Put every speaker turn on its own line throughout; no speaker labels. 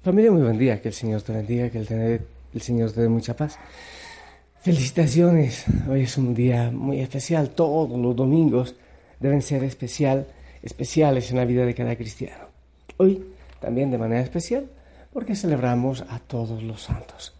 Familia, muy buen día, que el Señor te bendiga, que el, el Señor te dé mucha paz. Felicitaciones, hoy es un día muy especial, todos los domingos deben ser especial, especiales en la vida de cada cristiano. Hoy también de manera especial porque celebramos a todos los santos.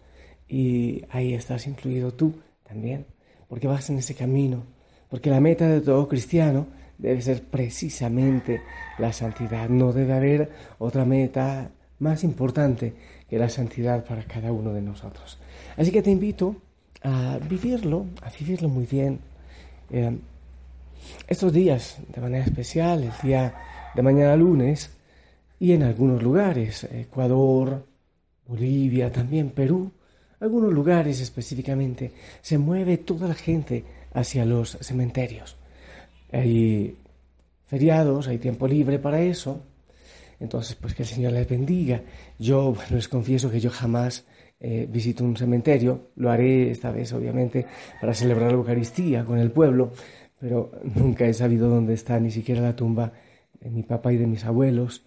Y ahí estás incluido tú también, porque vas en ese camino, porque la meta de todo cristiano debe ser precisamente la santidad. No debe haber otra meta más importante que la santidad para cada uno de nosotros. Así que te invito a vivirlo, a vivirlo muy bien. Eh, estos días, de manera especial, el día de mañana lunes, y en algunos lugares, Ecuador, Bolivia, también Perú, algunos lugares específicamente, se mueve toda la gente hacia los cementerios. Hay feriados, hay tiempo libre para eso, entonces, pues que el Señor les bendiga. Yo bueno, les confieso que yo jamás eh, visito un cementerio. Lo haré esta vez, obviamente, para celebrar la Eucaristía con el pueblo, pero nunca he sabido dónde está ni siquiera la tumba de mi papá y de mis abuelos.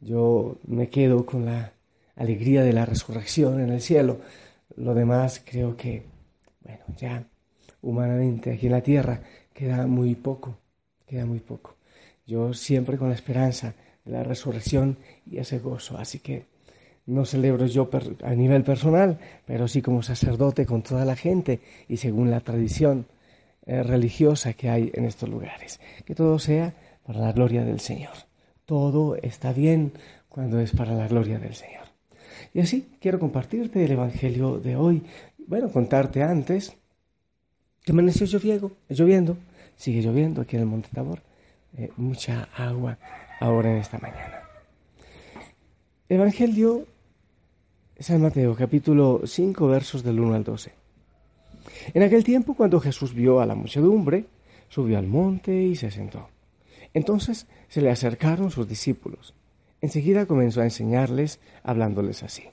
Yo me quedo con la alegría de la resurrección en el cielo. Lo demás creo que, bueno, ya humanamente aquí en la tierra queda muy poco, queda muy poco. Yo siempre con la esperanza la resurrección y ese gozo. Así que no celebro yo a nivel personal, pero sí como sacerdote con toda la gente y según la tradición eh, religiosa que hay en estos lugares. Que todo sea para la gloria del Señor. Todo está bien cuando es para la gloria del Señor. Y así quiero compartirte el Evangelio de hoy. Bueno, contarte antes que amaneció lloviendo, lloviendo, sigue lloviendo aquí en el Monte Tabor, eh, mucha agua ahora en esta mañana. Evangelio San Mateo, capítulo 5, versos del 1 al 12. En aquel tiempo, cuando Jesús vio a la muchedumbre, subió al monte y se sentó. Entonces se le acercaron sus discípulos. Enseguida comenzó a enseñarles, hablándoles así.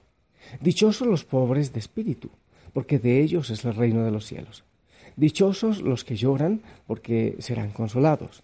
Dichosos los pobres de espíritu, porque de ellos es el reino de los cielos. Dichosos los que lloran, porque serán consolados.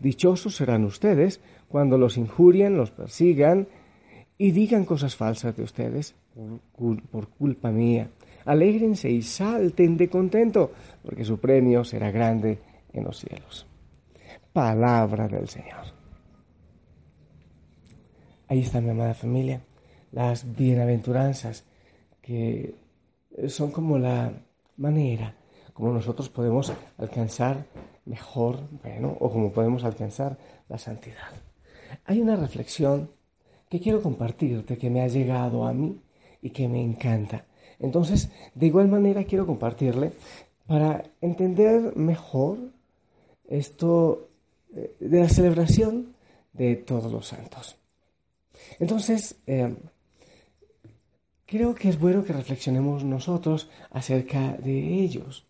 Dichosos serán ustedes cuando los injurien, los persigan y digan cosas falsas de ustedes por, culpa mía. Alégrense y salten de contento, porque su premio será grande en los cielos. Palabra del Señor. Ahí está mi amada familia, las bienaventuranzas que son como la manera como nosotros podemos alcanzar mejor, bueno, o como podemos alcanzar la santidad. Hay una reflexión que quiero compartirte, que me ha llegado a mí y que me encanta. Entonces, de igual manera quiero compartirle para entender mejor esto eh, de la celebración de todos los santos. Entonces, eh, creo que es bueno que reflexionemos nosotros acerca de ellos.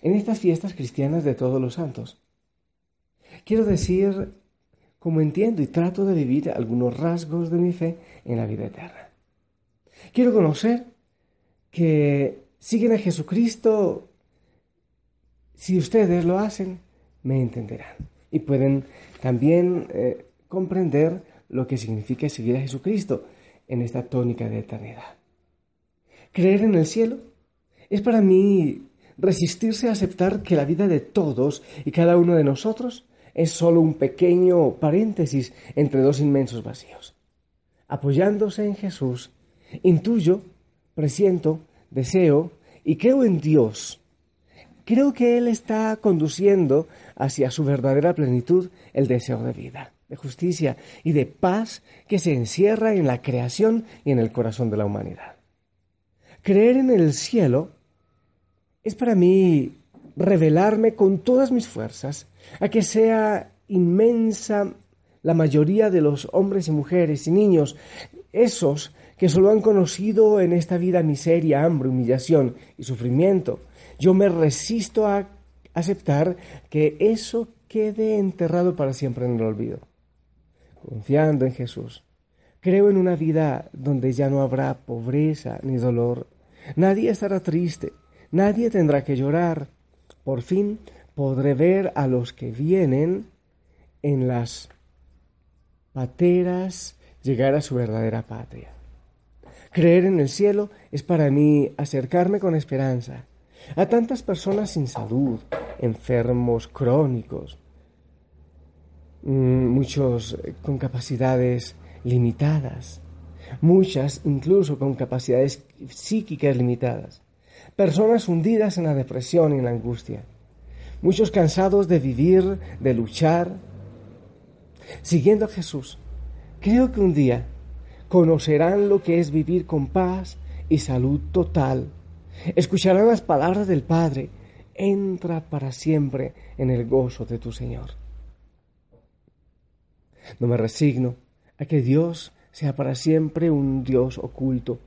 En estas fiestas cristianas de todos los santos, quiero decir como entiendo y trato de vivir algunos rasgos de mi fe en la vida eterna. Quiero conocer que siguen a Jesucristo. Si ustedes lo hacen, me entenderán y pueden también eh, comprender lo que significa seguir a Jesucristo en esta tónica de eternidad. Creer en el cielo es para mí resistirse a aceptar que la vida de todos y cada uno de nosotros es solo un pequeño paréntesis entre dos inmensos vacíos. Apoyándose en Jesús, intuyo, presiento, deseo y creo en Dios. Creo que Él está conduciendo hacia su verdadera plenitud el deseo de vida, de justicia y de paz que se encierra en la creación y en el corazón de la humanidad. Creer en el cielo es para mí revelarme con todas mis fuerzas a que sea inmensa la mayoría de los hombres y mujeres y niños, esos que solo han conocido en esta vida miseria, hambre, humillación y sufrimiento. Yo me resisto a aceptar que eso quede enterrado para siempre en el olvido. Confiando en Jesús, creo en una vida donde ya no habrá pobreza ni dolor. Nadie estará triste, nadie tendrá que llorar. Por fin podré ver a los que vienen en las pateras llegar a su verdadera patria. Creer en el cielo es para mí acercarme con esperanza a tantas personas sin salud, enfermos crónicos, mm, muchos con capacidades limitadas, muchas incluso con capacidades psíquicas limitadas, personas hundidas en la depresión y en la angustia, muchos cansados de vivir, de luchar, siguiendo a Jesús. Creo que un día conocerán lo que es vivir con paz y salud total. Escucharán las palabras del Padre. Entra para siempre en el gozo de tu Señor. No me resigno a que Dios sea para siempre un Dios oculto,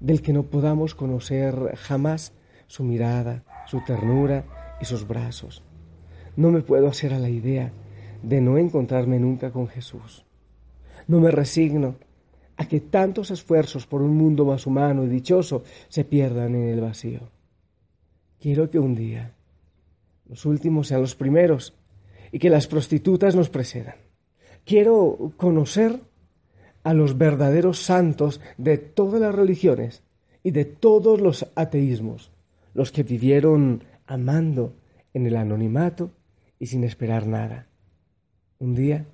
del que no podamos conocer jamás su mirada, su ternura y sus brazos. No me puedo hacer a la idea de no encontrarme nunca con Jesús. No me resigno a que tantos esfuerzos por un mundo más humano y dichoso se pierdan en el vacío. Quiero que un día los últimos sean los primeros y que las prostitutas nos precedan. Quiero conocer a los verdaderos santos de todas las religiones y de todos los ateísmos, los que vivieron amando en el anonimato y sin esperar nada. Un día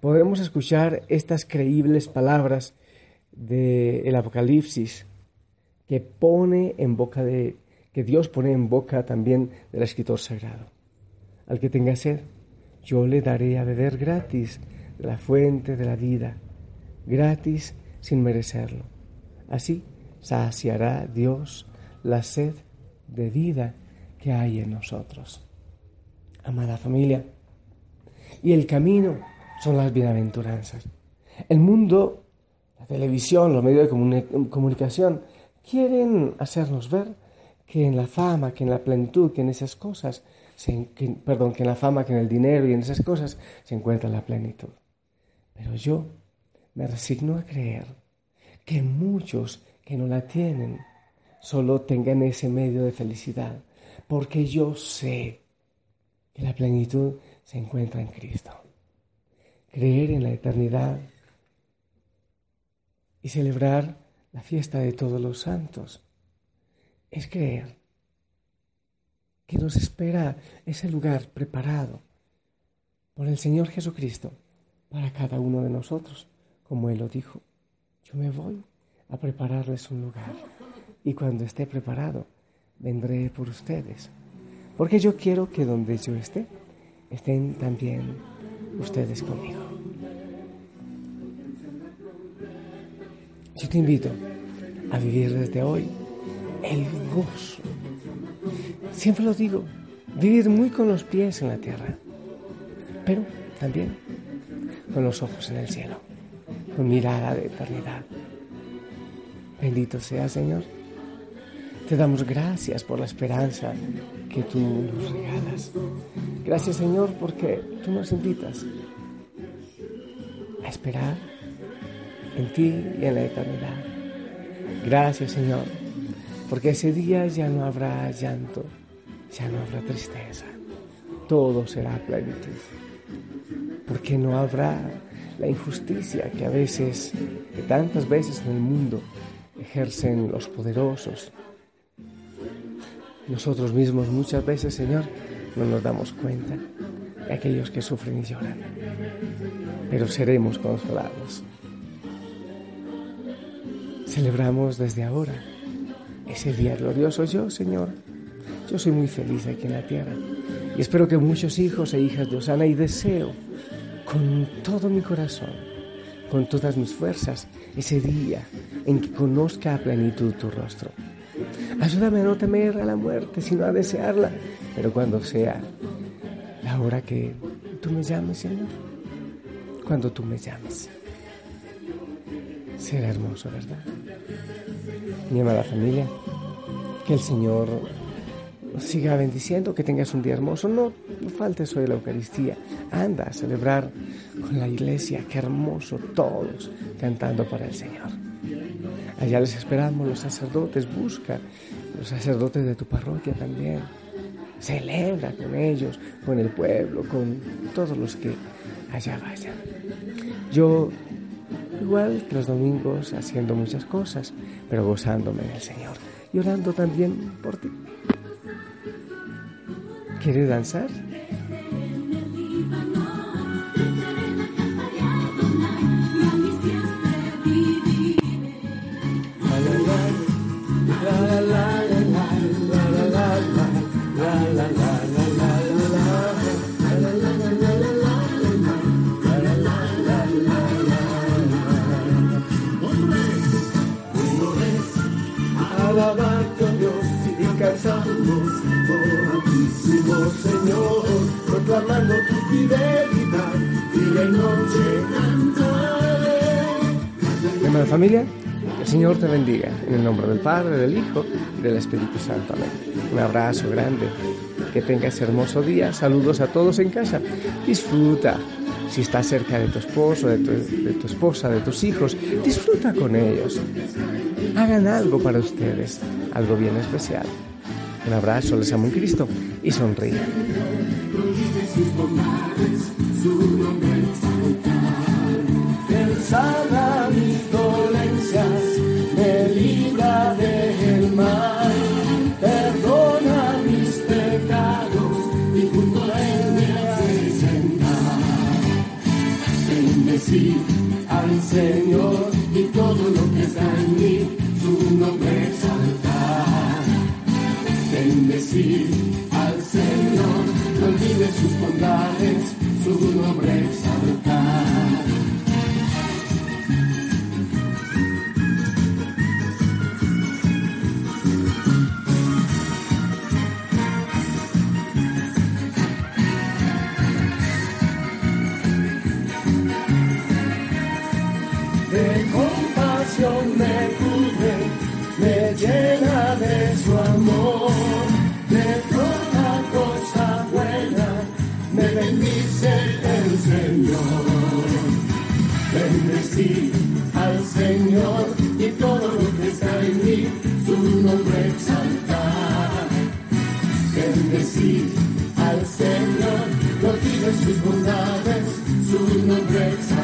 podremos escuchar estas creíbles palabras del Apocalipsis que pone en boca de que Dios pone en boca también del escritor sagrado. Al que tenga sed, yo le daré a beber gratis de la fuente de la vida, gratis sin merecerlo. Así saciará Dios la sed de vida que hay en nosotros. Amada familia, y el camino son las bienaventuranzas. El mundo la televisión, los medios de comunicación, quieren hacernos ver que en la fama, que en la plenitud, que en esas cosas, perdón, que en la fama, que en el dinero y en esas cosas se encuentra la plenitud. Pero yo me resigno a creer que muchos que no la tienen solo tengan ese medio de felicidad, porque yo sé que la plenitud se encuentra en Cristo. Creer en la eternidad y celebrar la fiesta de todos los santos. Es creer que nos espera ese lugar preparado por el Señor Jesucristo para cada uno de nosotros, como Él lo dijo. Yo me voy a prepararles un lugar y cuando esté preparado vendré por ustedes, porque yo quiero que donde yo esté, estén también ustedes conmigo. Yo te invito a vivir desde hoy el gozo. Siempre lo digo, vivir muy con los pies en la tierra, pero también con los ojos en el cielo, con mirada de eternidad. Bendito sea Señor. Te damos gracias por la esperanza que tú nos regalas. Gracias Señor porque tú nos invitas a esperar en ti y en la eternidad. Gracias Señor, porque ese día ya no habrá llanto, ya no habrá tristeza, todo será plenitud, porque no habrá la injusticia que a veces, que tantas veces en el mundo ejercen los poderosos. Nosotros mismos muchas veces, Señor, no nos damos cuenta de aquellos que sufren y lloran, pero seremos consolados celebramos desde ahora ese día glorioso. Yo, Señor, yo soy muy feliz aquí en la tierra y espero que muchos hijos e hijas de Osana y deseo con todo mi corazón, con todas mis fuerzas, ese día en que conozca a plenitud tu rostro. Ayúdame a no temer a la muerte, sino a desearla, pero cuando sea la hora que tú me llames, Señor, cuando tú me llames. será hermoso, ¿verdad? Mi amada familia, que el Señor siga bendiciendo, que tengas un día hermoso. No, no faltes hoy la Eucaristía. Anda a celebrar con la iglesia. Qué hermoso todos cantando para el Señor. Allá les esperamos los sacerdotes. Busca los sacerdotes de tu parroquia también. Celebra con ellos, con el pueblo, con todos los que allá vayan. Yo, igual que los domingos, haciendo muchas cosas, pero gozándome del Señor y orando también por ti. ¿Quieres danzar? Hermana familia, el Señor te bendiga, en el nombre del Padre, del Hijo y del Espíritu Santo. Amén. Un abrazo grande, que tengas hermoso día, saludos a todos en casa, disfruta. Si estás cerca de tu esposo, de tu esposa, de tus hijos, disfruta con ellos. Hagan algo para ustedes, algo bien especial. Un abrazo, les amo en Cristo y sonríe. Él mis dolencias, me libra del mal, perdona mis pecados y junto a él me hace sentar. Bendecir al Señor y todo lo sus bondades, su nombre exaltar. De compasión me exaltar. Bendecid al Señor, prodigios sus bondades, su nombre exaltar.